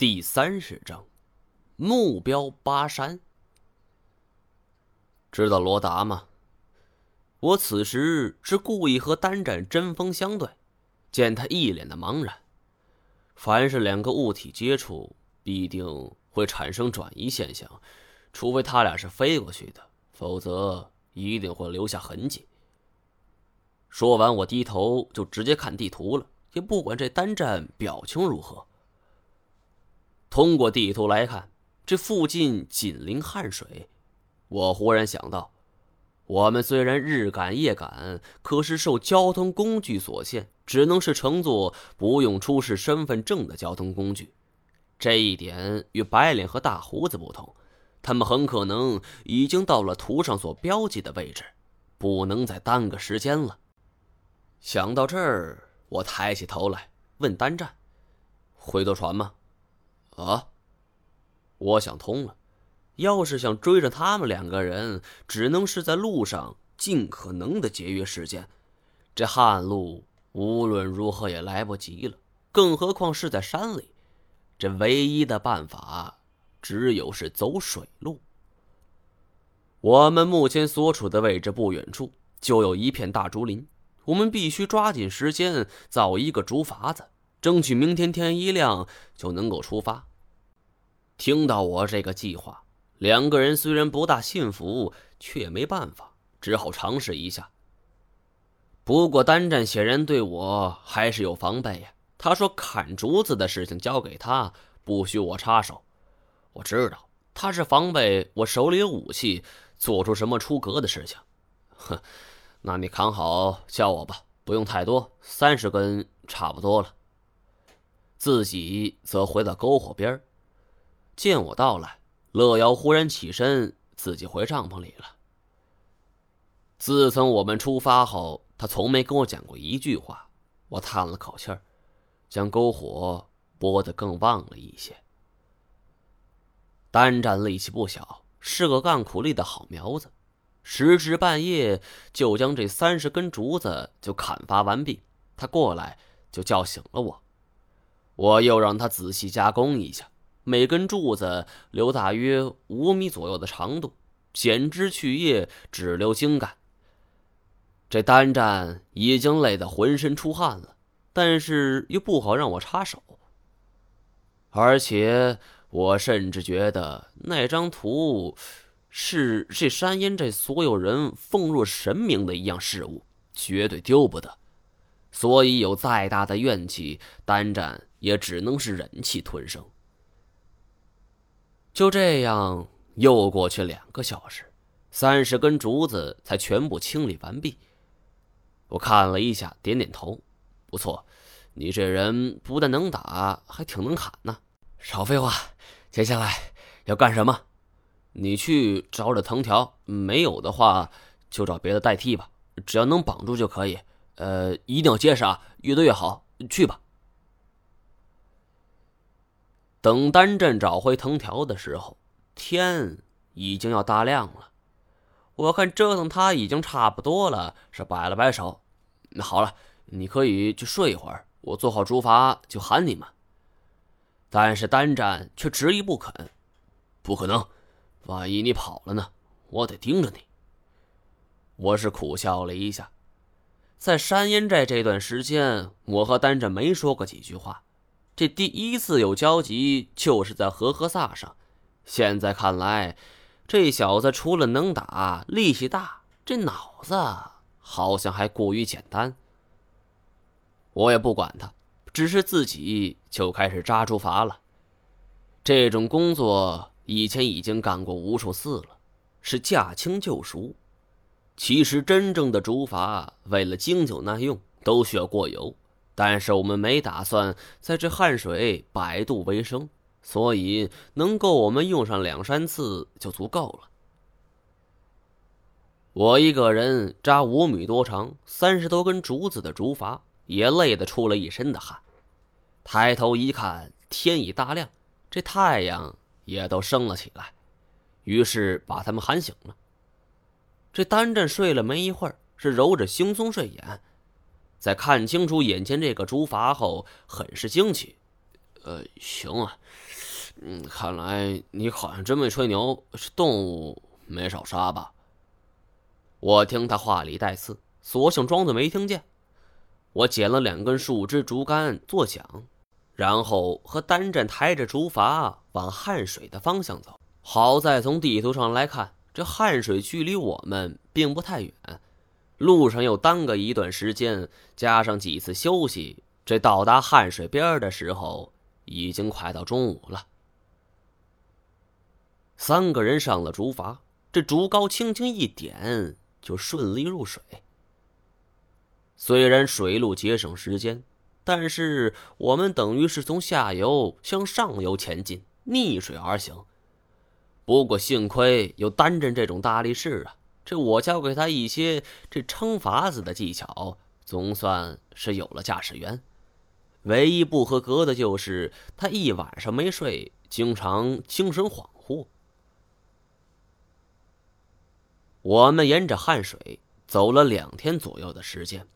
第三十章，目标巴山。知道罗达吗？我此时是故意和单战针锋相对，见他一脸的茫然。凡是两个物体接触，必定会产生转移现象，除非他俩是飞过去的，否则一定会留下痕迹。说完，我低头就直接看地图了，也不管这单战表情如何。通过地图来看，这附近紧邻汉水。我忽然想到，我们虽然日赶夜赶，可是受交通工具所限，只能是乘坐不用出示身份证的交通工具。这一点与白脸和大胡子不同，他们很可能已经到了图上所标记的位置，不能再耽搁时间了。想到这儿，我抬起头来问单战：“会坐船吗？”啊！我想通了，要是想追上他们两个人，只能是在路上尽可能的节约时间。这旱路无论如何也来不及了，更何况是在山里。这唯一的办法，只有是走水路。我们目前所处的位置不远处就有一片大竹林，我们必须抓紧时间造一个竹筏子，争取明天天一亮就能够出发。听到我这个计划，两个人虽然不大信服，却也没办法，只好尝试一下。不过单战显然对我还是有防备呀。他说：“砍竹子的事情交给他，不许我插手。”我知道他是防备我手里有武器，做出什么出格的事情。哼，那你砍好叫我吧，不用太多，三十根差不多了。自己则回到篝火边儿。见我到来，乐瑶忽然起身，自己回帐篷里了。自从我们出发后，他从没跟我讲过一句话。我叹了口气儿，将篝火拨得更旺了一些。单战力气不小，是个干苦力的好苗子，时至半夜就将这三十根竹子就砍伐完毕。他过来就叫醒了我，我又让他仔细加工一下。每根柱子留大约五米左右的长度，剪枝去叶，只留茎干。这单战已经累得浑身出汗了，但是又不好让我插手。而且我甚至觉得那张图是这山阴这所有人奉若神明的一样事物，绝对丢不得。所以有再大的怨气，单战也只能是忍气吞声。就这样，又过去两个小时，三十根竹子才全部清理完毕。我看了一下，点点头：“不错，你这人不但能打，还挺能砍呢。”少废话，接下来要干什么？你去找找藤条，没有的话就找别的代替吧，只要能绑住就可以。呃，一定要结实啊，越多越好。去吧。等丹阵找回藤条的时候，天已经要大亮了。我看折腾他已经差不多了，是摆了摆手：“那好了，你可以去睡一会儿，我做好竹筏就喊你们。”但是单战却执意不肯：“不可能，万一你跑了呢？我得盯着你。”我是苦笑了一下，在山阴寨这段时间，我和单战没说过几句话。这第一次有交集，就是在和合萨上。现在看来，这小子除了能打、力气大，这脑子好像还过于简单。我也不管他，只是自己就开始扎竹筏了。这种工作以前已经干过无数次了，是驾轻就熟。其实，真正的竹筏为了经久耐用，都需要过油。但是我们没打算在这汉水摆渡为生，所以能够我们用上两三次就足够了。我一个人扎五米多长、三十多根竹子的竹筏，也累得出了一身的汗。抬头一看，天已大亮，这太阳也都升了起来，于是把他们喊醒了。这单战睡了没一会儿，是揉着惺忪睡眼。在看清楚眼前这个竹筏后，很是惊奇：“呃，行啊。嗯，看来你好像真没吹牛，是动物没少杀吧？我听他话里带刺，索性装作没听见。我捡了两根树枝竹竿做桨，然后和单战抬着竹筏往汉水的方向走。好在从地图上来看，这汉水距离我们并不太远，路上又耽搁一段时间，加上几次休息，这到达汉水边的时候，已经快到中午了。三个人上了竹筏，这竹篙轻轻一点，就顺利入水。虽然水路节省时间，但是我们等于是从下游向上游前进，逆水而行。不过幸亏有单阵这种大力士啊，这我教给他一些这撑筏子的技巧，总算是有了驾驶员。唯一不合格的就是他一晚上没睡，经常精神恍惚。我们沿着汉水走了两天左右的时间，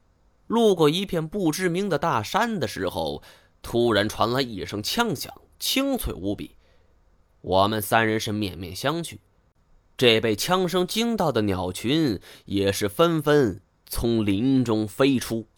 路过一片不知名的大山的时候，突然传来一声枪响，清脆无比。我们三人是面面相觑，这被枪声惊到的鸟群也是纷纷从林中飞出。